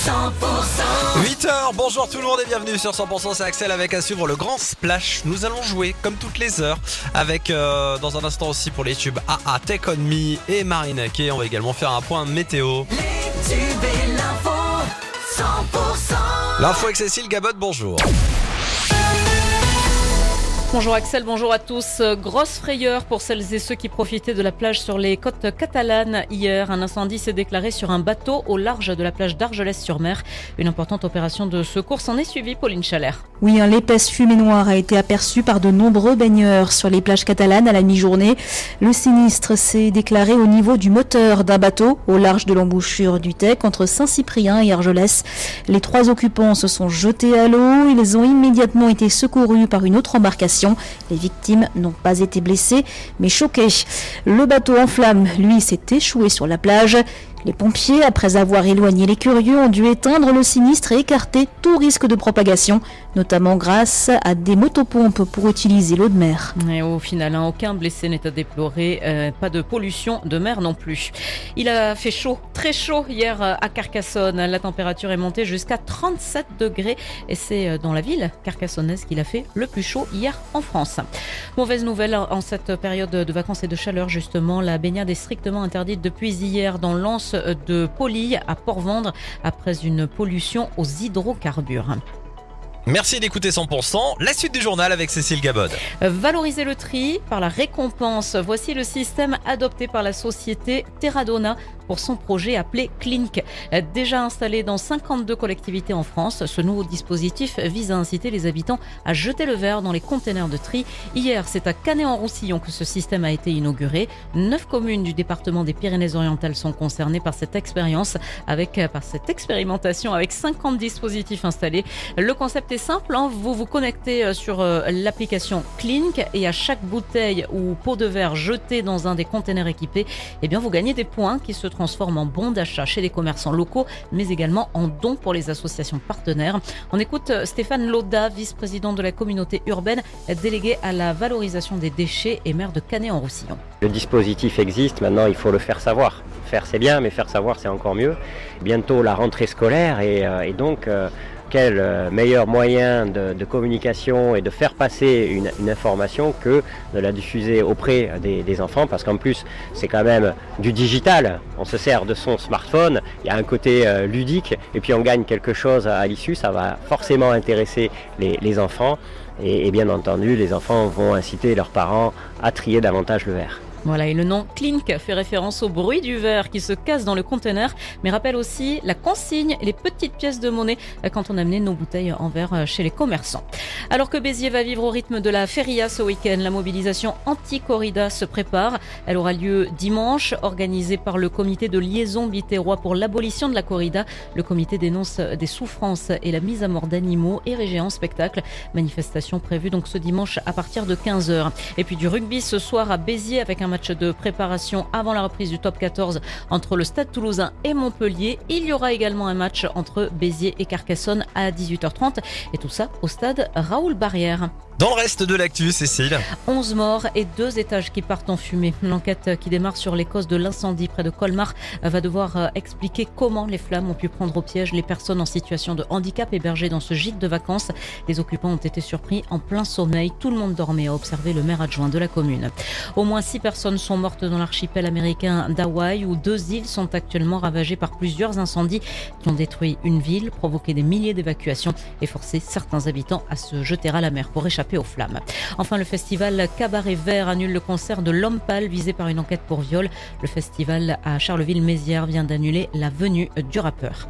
8h, bonjour tout le monde et bienvenue sur 100% c'est Axel avec à suivre le grand splash. Nous allons jouer comme toutes les heures avec euh, dans un instant aussi pour les tubes AA Take On Me et Marine Kay. On va également faire un point météo. L'info avec Cécile Gabot, bonjour. Bonjour Axel, bonjour à tous. Grosse frayeur pour celles et ceux qui profitaient de la plage sur les côtes catalanes hier. Un incendie s'est déclaré sur un bateau au large de la plage d'Argelès-sur-Mer. Une importante opération de secours s'en est suivie, Pauline Chalère. Oui, l'épaisse fumée noire a été aperçue par de nombreux baigneurs sur les plages catalanes à la mi-journée. Le sinistre s'est déclaré au niveau du moteur d'un bateau au large de l'embouchure du Tech entre Saint-Cyprien et Argelès. Les trois occupants se sont jetés à l'eau. Ils ont immédiatement été secourus par une autre embarcation. Les victimes n'ont pas été blessées, mais choquées. Le bateau en flammes, lui, s'est échoué sur la plage. Les pompiers, après avoir éloigné les curieux, ont dû éteindre le sinistre et écarter tout risque de propagation, notamment grâce à des motopompes pour utiliser l'eau de mer. Au final, hein, aucun blessé n'est à déplorer, euh, pas de pollution de mer non plus. Il a fait chaud, très chaud hier euh, à Carcassonne. La température est montée jusqu'à 37 degrés et c'est euh, dans la ville carcassonnaise qu'il a fait le plus chaud hier en France. Mauvaise nouvelle en cette période de vacances et de chaleur justement, la baignade est strictement interdite depuis hier dans de Poly à Port-Vendre après une pollution aux hydrocarbures. Merci d'écouter 100%. La suite du journal avec Cécile Gabod. Valoriser le tri par la récompense. Voici le système adopté par la société Terradona pour son projet appelé Clink. Déjà installé dans 52 collectivités en France, ce nouveau dispositif vise à inciter les habitants à jeter le verre dans les containers de tri. Hier, c'est à Canet-en-Roussillon que ce système a été inauguré. Neuf communes du département des Pyrénées-Orientales sont concernées par cette expérience, avec par cette expérimentation avec 50 dispositifs installés. Le concept est simple, hein. vous vous connectez euh, sur euh, l'application Clink et à chaque bouteille ou pot de verre jeté dans un des containers équipés, eh bien vous gagnez des points qui se transforme en bons d'achat chez les commerçants locaux, mais également en dons pour les associations partenaires. On écoute euh, Stéphane Loda, vice-président de la communauté urbaine, délégué à la valorisation des déchets et maire de Canet-en-Roussillon. Le dispositif existe, maintenant il faut le faire savoir. Faire c'est bien, mais faire savoir c'est encore mieux. Bientôt la rentrée scolaire et, euh, donc euh, quel euh, meilleur moyen de, communication et de faire passer une, information que de la diffuser auprès des, enfants parce qu'en plus c'est quand même du digital, on se sert de son smartphone, il y a un côté euh, ludique et puis on gagne quelque chose à, l'issue, ça va forcément intéresser les, enfants et, et bien entendu les enfants vont inciter leurs parents à trier davantage le verre. Voilà, et le nom Clink fait référence au bruit du verre qui se casse dans le conteneur, mais rappelle aussi la consigne et les petites pièces de monnaie quand on amenait nos bouteilles en verre chez les commerçants. Alors que Béziers va vivre au rythme de la feria ce week-end, la mobilisation anti-corrida se prépare. Elle aura lieu dimanche, organisée par le comité de liaison bitérois pour l'abolition de la corrida. Le comité dénonce des souffrances et la mise à mort d'animaux érigés en spectacle. Manifestation prévue donc ce dimanche à partir de 15h. Et puis du rugby ce soir à Béziers avec un match de préparation avant la reprise du top 14 entre le Stade toulousain et Montpellier. Il y aura également un match entre Béziers et Carcassonne à 18h30 et tout ça au stade Raoul Barrière. Dans le reste de l'actu, Cécile. 11 morts et deux étages qui partent en fumée. L'enquête qui démarre sur les causes de l'incendie près de Colmar va devoir euh, expliquer comment les flammes ont pu prendre au piège les personnes en situation de handicap hébergées dans ce gîte de vacances. Les occupants ont été surpris en plein sommeil. Tout le monde dormait, a observé le maire adjoint de la commune. Au moins six personnes sont mortes dans l'archipel américain d'Hawaï où deux îles sont actuellement ravagées par plusieurs incendies qui ont détruit une ville, provoqué des milliers d'évacuations et forcé certains habitants à se jeter à la mer pour échapper aux flammes. Enfin, le festival Cabaret Vert annule le concert de L'Homme Pâle visé par une enquête pour viol. Le festival à Charleville-Mézières vient d'annuler la venue du rappeur.